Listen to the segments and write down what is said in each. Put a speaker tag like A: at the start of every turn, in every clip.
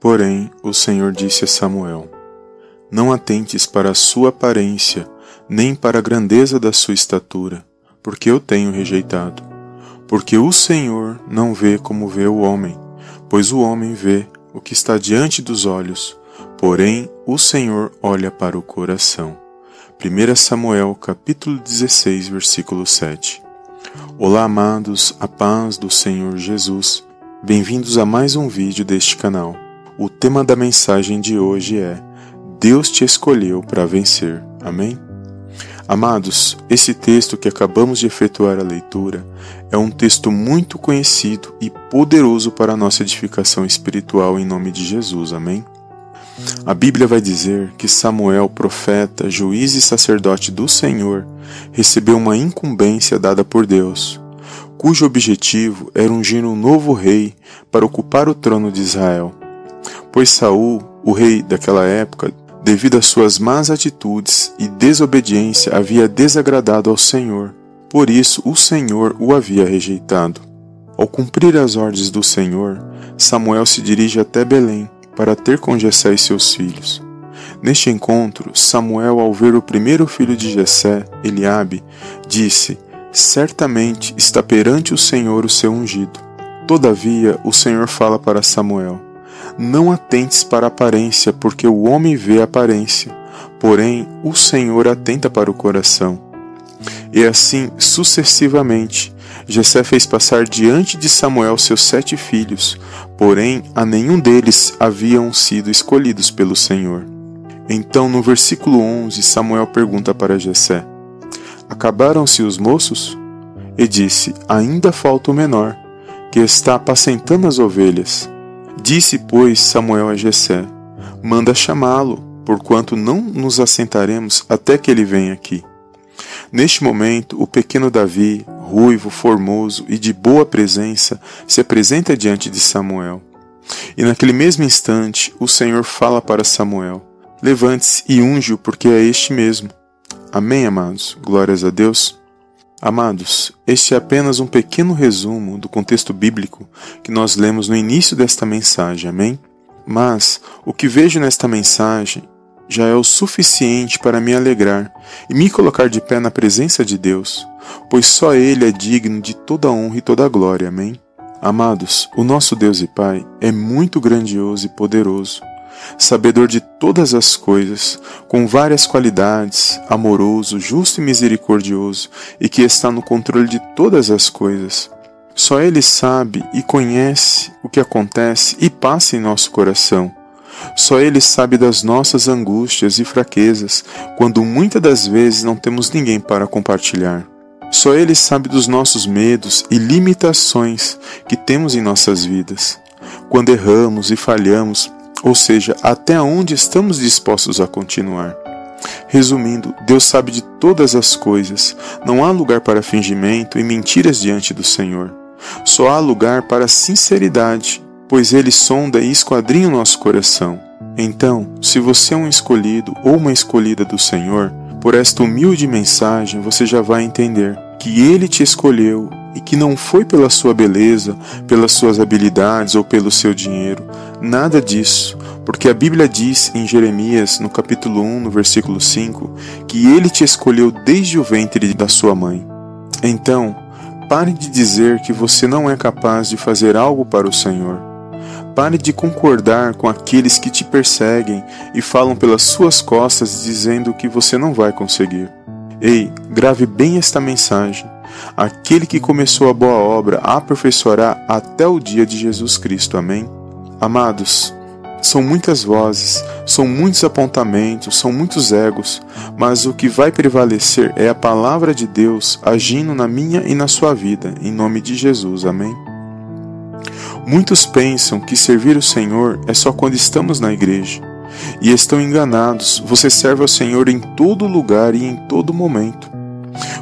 A: Porém, o Senhor disse a Samuel: Não atentes para a sua aparência, nem para a grandeza da sua estatura, porque eu tenho rejeitado. Porque o Senhor não vê como vê o homem, pois o homem vê o que está diante dos olhos, porém o Senhor olha para o coração. 1 Samuel capítulo 16, versículo 7. Olá, amados, a paz do Senhor Jesus. Bem-vindos a mais um vídeo deste canal. O tema da mensagem de hoje é Deus te escolheu para vencer. Amém? Amados, esse texto que acabamos de efetuar a leitura é um texto muito conhecido e poderoso para a nossa edificação espiritual em nome de Jesus. Amém? A Bíblia vai dizer que Samuel, profeta, juiz e sacerdote do Senhor, recebeu uma incumbência dada por Deus, cujo objetivo era ungir um novo rei para ocupar o trono de Israel. Pois Saul, o rei daquela época, devido às suas más atitudes e desobediência, havia desagradado ao Senhor. Por isso, o Senhor o havia rejeitado. Ao cumprir as ordens do Senhor, Samuel se dirige até Belém para ter com Jessé e seus filhos. Neste encontro, Samuel, ao ver o primeiro filho de Jessé, Eliabe, disse: Certamente está perante o Senhor o seu ungido. Todavia, o Senhor fala para Samuel: Não atentes para a aparência, porque o homem vê a aparência, porém o Senhor atenta para o coração. E assim sucessivamente, Jessé fez passar diante de Samuel seus sete filhos, porém a nenhum deles haviam sido escolhidos pelo Senhor. Então, no versículo 11, Samuel pergunta para Jessé: Acabaram-se os moços? E disse: Ainda falta o menor, que está apacentando as ovelhas. Disse, pois, Samuel a Jessé: Manda chamá-lo, porquanto não nos assentaremos até que ele venha aqui. Neste momento, o pequeno Davi, ruivo, formoso e de boa presença, se apresenta diante de Samuel. E naquele mesmo instante, o Senhor fala para Samuel: Levante-se e unge-o, porque é este mesmo. Amém, amados? Glórias a Deus. Amados, este é apenas um pequeno resumo do contexto bíblico que nós lemos no início desta mensagem, amém? Mas o que vejo nesta mensagem já é o suficiente para me alegrar e me colocar de pé na presença de Deus, pois só Ele é digno de toda honra e toda glória. Amém? Amados, o nosso Deus e Pai é muito grandioso e poderoso, sabedor de todas as coisas, com várias qualidades, amoroso, justo e misericordioso, e que está no controle de todas as coisas. Só Ele sabe e conhece o que acontece e passa em nosso coração só Ele sabe das nossas angústias e fraquezas, quando muitas das vezes não temos ninguém para compartilhar. Só Ele sabe dos nossos medos e limitações que temos em nossas vidas, quando erramos e falhamos, ou seja, até onde estamos dispostos a continuar. Resumindo, Deus sabe de todas as coisas, não há lugar para fingimento e mentiras diante do Senhor. Só há lugar para sinceridade pois ele sonda e esquadrinha o nosso coração. Então, se você é um escolhido ou uma escolhida do Senhor, por esta humilde mensagem você já vai entender que ele te escolheu e que não foi pela sua beleza, pelas suas habilidades ou pelo seu dinheiro, nada disso, porque a Bíblia diz em Jeremias, no capítulo 1, no versículo 5, que ele te escolheu desde o ventre da sua mãe. Então, pare de dizer que você não é capaz de fazer algo para o Senhor. Pare de concordar com aqueles que te perseguem e falam pelas suas costas dizendo que você não vai conseguir. Ei, grave bem esta mensagem. Aquele que começou a boa obra aperfeiçoará até o dia de Jesus Cristo. Amém? Amados, são muitas vozes, são muitos apontamentos, são muitos egos, mas o que vai prevalecer é a palavra de Deus agindo na minha e na sua vida, em nome de Jesus. Amém? Muitos pensam que servir o Senhor é só quando estamos na igreja. E estão enganados, você serve ao Senhor em todo lugar e em todo momento.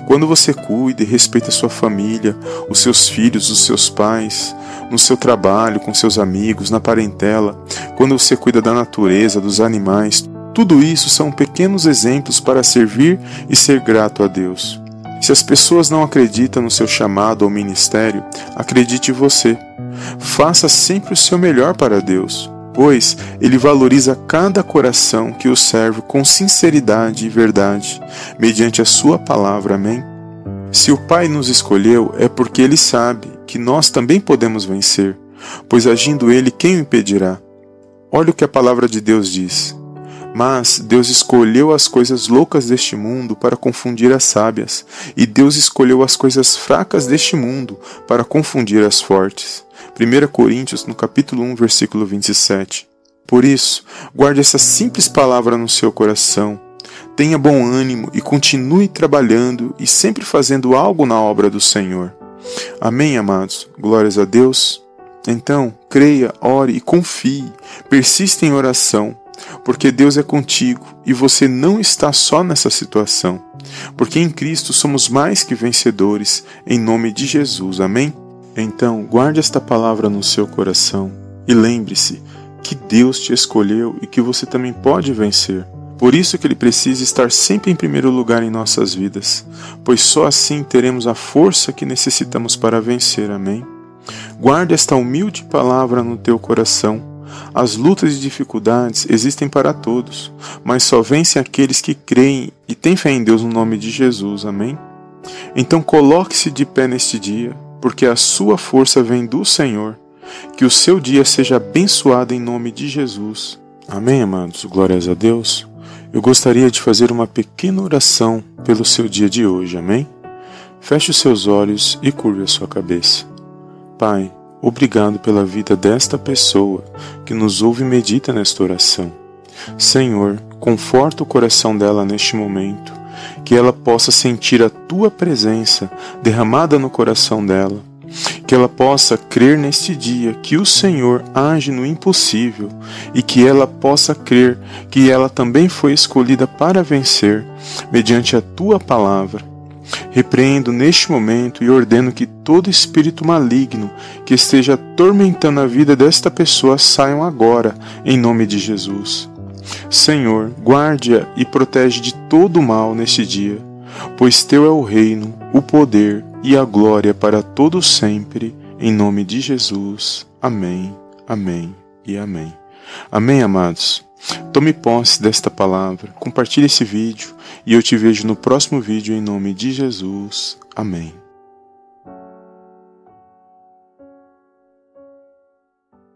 A: Quando você cuida e respeita a sua família, os seus filhos, os seus pais, no seu trabalho, com seus amigos, na parentela, quando você cuida da natureza, dos animais, tudo isso são pequenos exemplos para servir e ser grato a Deus. Se as pessoas não acreditam no seu chamado ou ministério, acredite você. Faça sempre o seu melhor para Deus, pois ele valoriza cada coração que o serve com sinceridade e verdade, mediante a sua palavra. Amém? Se o Pai nos escolheu, é porque ele sabe que nós também podemos vencer, pois agindo ele, quem o impedirá? Olha o que a palavra de Deus diz. Mas Deus escolheu as coisas loucas deste mundo para confundir as sábias, e Deus escolheu as coisas fracas deste mundo para confundir as fortes. 1 Coríntios, no capítulo 1, versículo 27. Por isso, guarde essa simples palavra no seu coração. Tenha bom ânimo e continue trabalhando e sempre fazendo algo na obra do Senhor. Amém, amados? Glórias a Deus. Então, creia, ore e confie. Persista em oração porque Deus é contigo e você não está só nessa situação, porque em Cristo somos mais que vencedores, em nome de Jesus. Amém? Então, guarde esta palavra no seu coração e lembre-se que Deus te escolheu e que você também pode vencer. Por isso que ele precisa estar sempre em primeiro lugar em nossas vidas, pois só assim teremos a força que necessitamos para vencer. Amém? Guarde esta humilde palavra no teu coração as lutas e dificuldades existem para todos, mas só vencem aqueles que creem e têm fé em Deus no nome de Jesus. Amém? Então coloque-se de pé neste dia, porque a sua força vem do Senhor. Que o seu dia seja abençoado em nome de Jesus. Amém, amados? Glórias a Deus. Eu gostaria de fazer uma pequena oração pelo seu dia de hoje. Amém? Feche os seus olhos e curve a sua cabeça. Pai, Obrigado pela vida desta pessoa que nos ouve e medita nesta oração. Senhor, conforta o coração dela neste momento, que ela possa sentir a tua presença derramada no coração dela, que ela possa crer neste dia que o Senhor age no impossível e que ela possa crer que ela também foi escolhida para vencer mediante a tua palavra Repreendo neste momento e ordeno que todo espírito maligno que esteja atormentando a vida desta pessoa saiam agora, em nome de Jesus. Senhor, guarde-a e protege de todo o mal neste dia, pois teu é o reino, o poder e a glória para todos sempre, em nome de Jesus. Amém, amém e amém. Amém, amados. Tome posse desta palavra, compartilhe esse vídeo e eu te vejo no próximo vídeo em nome de Jesus. Amém.